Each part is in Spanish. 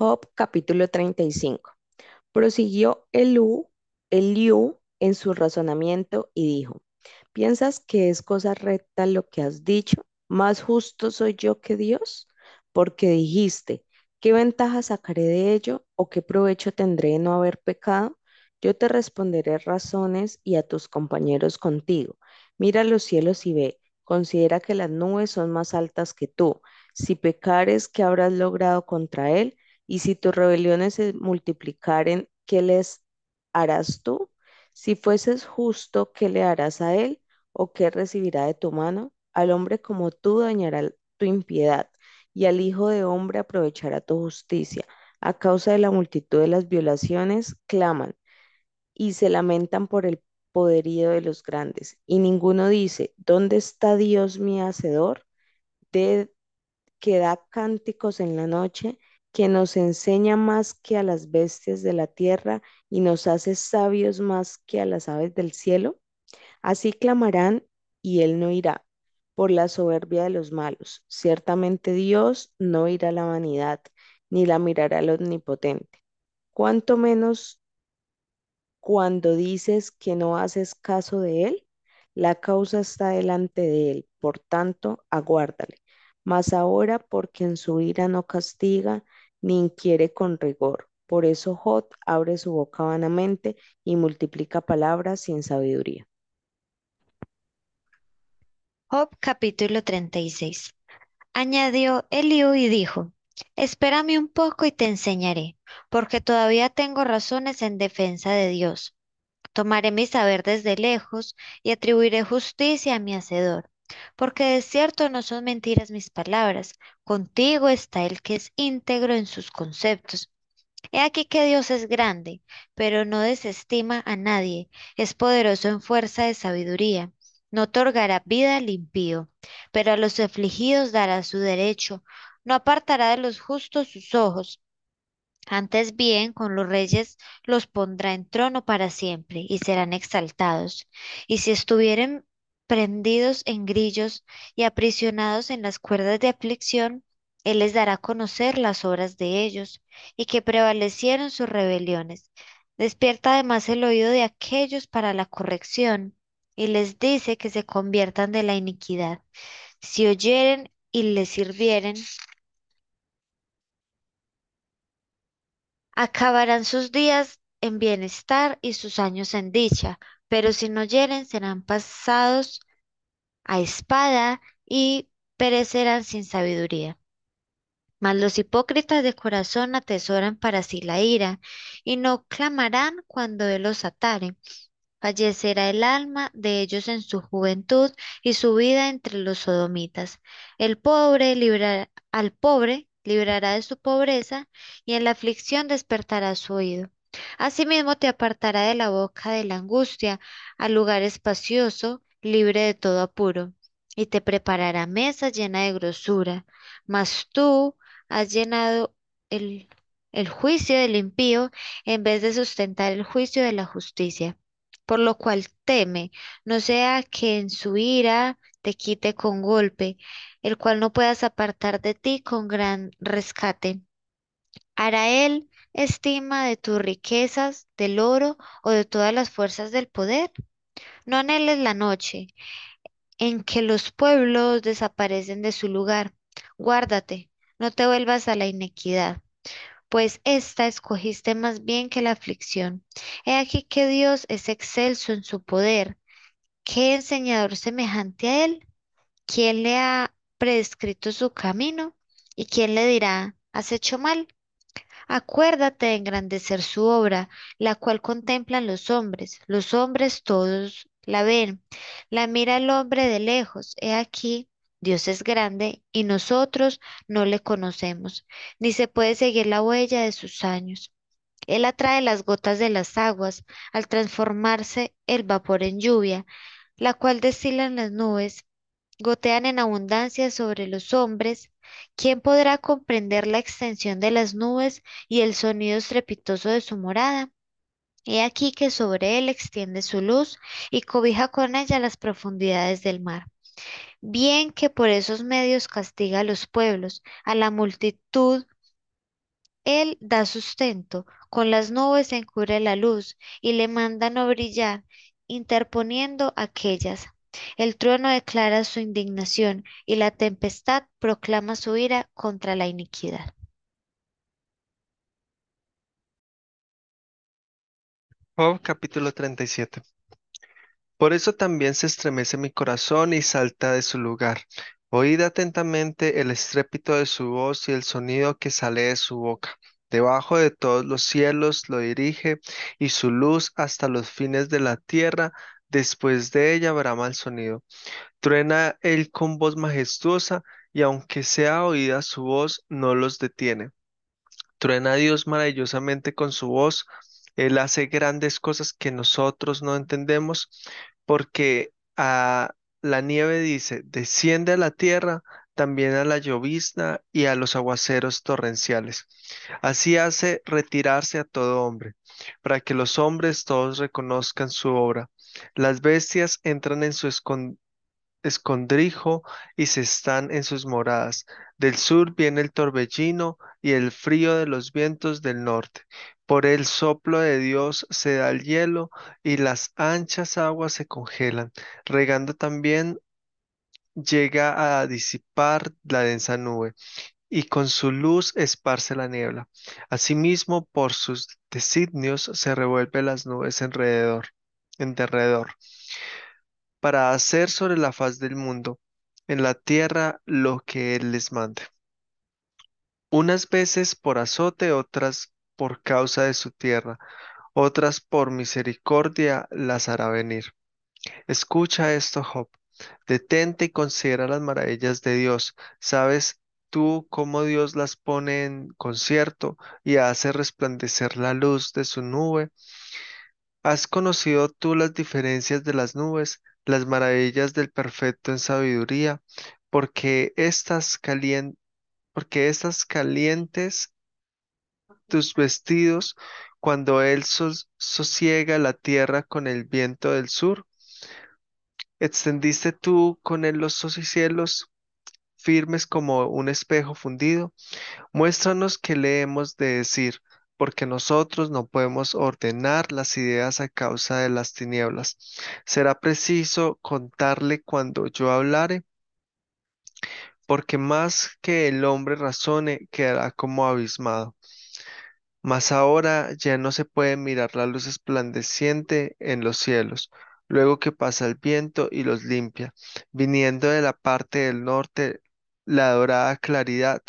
Job capítulo 35. Prosiguió Elú, Eliú en su razonamiento y dijo, ¿piensas que es cosa recta lo que has dicho? ¿Más justo soy yo que Dios? Porque dijiste, ¿qué ventaja sacaré de ello o qué provecho tendré de no haber pecado? Yo te responderé razones y a tus compañeros contigo. Mira los cielos y ve, considera que las nubes son más altas que tú. Si pecares, ¿qué habrás logrado contra él? Y si tus rebeliones se multiplicaren, ¿qué les harás tú? Si fueses justo, ¿qué le harás a él? ¿O qué recibirá de tu mano? Al hombre como tú dañará tu impiedad, y al hijo de hombre aprovechará tu justicia. A causa de la multitud de las violaciones, claman y se lamentan por el poderío de los grandes. Y ninguno dice, ¿dónde está Dios mi hacedor? De, que da cánticos en la noche, que nos enseña más que a las bestias de la tierra y nos hace sabios más que a las aves del cielo. Así clamarán y él no irá por la soberbia de los malos. Ciertamente Dios no irá a la vanidad, ni la mirará al omnipotente. Cuanto menos cuando dices que no haces caso de él, la causa está delante de él, por tanto, aguárdale. Mas ahora, porque en su ira no castiga, ni inquiere con rigor. Por eso Jot abre su boca vanamente y multiplica palabras sin sabiduría. Job capítulo 36. Añadió Eliú y dijo, Espérame un poco y te enseñaré, porque todavía tengo razones en defensa de Dios. Tomaré mi saber desde lejos y atribuiré justicia a mi Hacedor, porque de cierto no son mentiras mis palabras, contigo está el que es íntegro en sus conceptos. He aquí que Dios es grande, pero no desestima a nadie, es poderoso en fuerza de sabiduría. No otorgará vida al impío, pero a los afligidos dará su derecho. No apartará de los justos sus ojos. Antes bien, con los reyes los pondrá en trono para siempre y serán exaltados. Y si estuvieren prendidos en grillos y aprisionados en las cuerdas de aflicción, Él les dará a conocer las obras de ellos y que prevalecieron sus rebeliones. Despierta además el oído de aquellos para la corrección y les dice que se conviertan de la iniquidad. Si oyeren y les sirvieren, acabarán sus días en bienestar y sus años en dicha, pero si no oyeren serán pasados a espada y perecerán sin sabiduría. Mas los hipócritas de corazón atesoran para sí la ira, y no clamarán cuando él los atare. Fallecerá el alma de ellos en su juventud y su vida entre los sodomitas. El pobre al pobre librará de su pobreza y en la aflicción despertará su oído. Asimismo te apartará de la boca de la angustia al lugar espacioso, libre de todo apuro, y te preparará mesa llena de grosura. Mas tú has llenado el, el juicio del impío en vez de sustentar el juicio de la justicia por lo cual teme, no sea que en su ira te quite con golpe, el cual no puedas apartar de ti con gran rescate. ¿Hará él estima de tus riquezas, del oro o de todas las fuerzas del poder? No anheles la noche en que los pueblos desaparecen de su lugar. Guárdate, no te vuelvas a la inequidad pues esta escogiste más bien que la aflicción. He aquí que Dios es excelso en su poder. ¿Qué enseñador semejante a él? ¿Quién le ha prescrito su camino? ¿Y quién le dirá, has hecho mal? Acuérdate de engrandecer su obra, la cual contemplan los hombres. Los hombres todos la ven. La mira el hombre de lejos. He aquí Dios es grande y nosotros no le conocemos, ni se puede seguir la huella de sus años. Él atrae las gotas de las aguas al transformarse el vapor en lluvia, la cual destilan las nubes, gotean en abundancia sobre los hombres. ¿Quién podrá comprender la extensión de las nubes y el sonido estrepitoso de su morada? He aquí que sobre él extiende su luz y cobija con ella las profundidades del mar. Bien que por esos medios castiga a los pueblos, a la multitud Él da sustento, con las nubes encubre la luz y le manda no brillar, interponiendo aquellas. El trueno declara su indignación y la tempestad proclama su ira contra la iniquidad. Job capítulo 37. Por eso también se estremece mi corazón y salta de su lugar. Oíd atentamente el estrépito de su voz y el sonido que sale de su boca. Debajo de todos los cielos lo dirige y su luz hasta los fines de la tierra. Después de ella brama el sonido. Truena él con voz majestuosa y aunque sea oída su voz, no los detiene. Truena Dios maravillosamente con su voz. Él hace grandes cosas que nosotros no entendemos, porque a la nieve dice, desciende a la tierra, también a la llovizna y a los aguaceros torrenciales. Así hace retirarse a todo hombre, para que los hombres todos reconozcan su obra. Las bestias entran en su escondrijo y se están en sus moradas. Del sur viene el torbellino y el frío de los vientos del norte. Por el soplo de Dios se da el hielo y las anchas aguas se congelan. Regando también llega a disipar la densa nube y con su luz esparce la niebla. Asimismo, por sus designios se revuelven las nubes alrededor, en derredor para hacer sobre la faz del mundo, en la tierra, lo que Él les mande. Unas veces por azote, otras por causa de su tierra, otras por misericordia las hará venir. Escucha esto, Job. Detente y considera las maravillas de Dios. ¿Sabes tú cómo Dios las pone en concierto y hace resplandecer la luz de su nube? ¿Has conocido tú las diferencias de las nubes, las maravillas del perfecto en sabiduría? Porque estas calien- porque estas calientes tus vestidos cuando él sos- sosiega la tierra con el viento del sur. ¿Extendiste tú con él los cielos firmes como un espejo fundido? Muéstranos qué le hemos de decir, porque nosotros no podemos ordenar las ideas a causa de las tinieblas. Será preciso contarle cuando yo hablare, porque más que el hombre razone, quedará como abismado. Mas ahora ya no se puede mirar la luz esplandeciente en los cielos, luego que pasa el viento y los limpia, viniendo de la parte del norte la dorada claridad.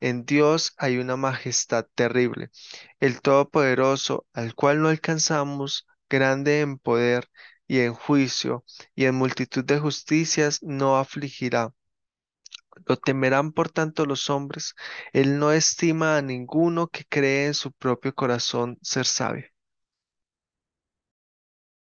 En Dios hay una majestad terrible, el Todopoderoso, al cual no alcanzamos, grande en poder y en juicio, y en multitud de justicias no afligirá. Lo temerán por tanto los hombres. Él no estima a ninguno que cree en su propio corazón ser sabio.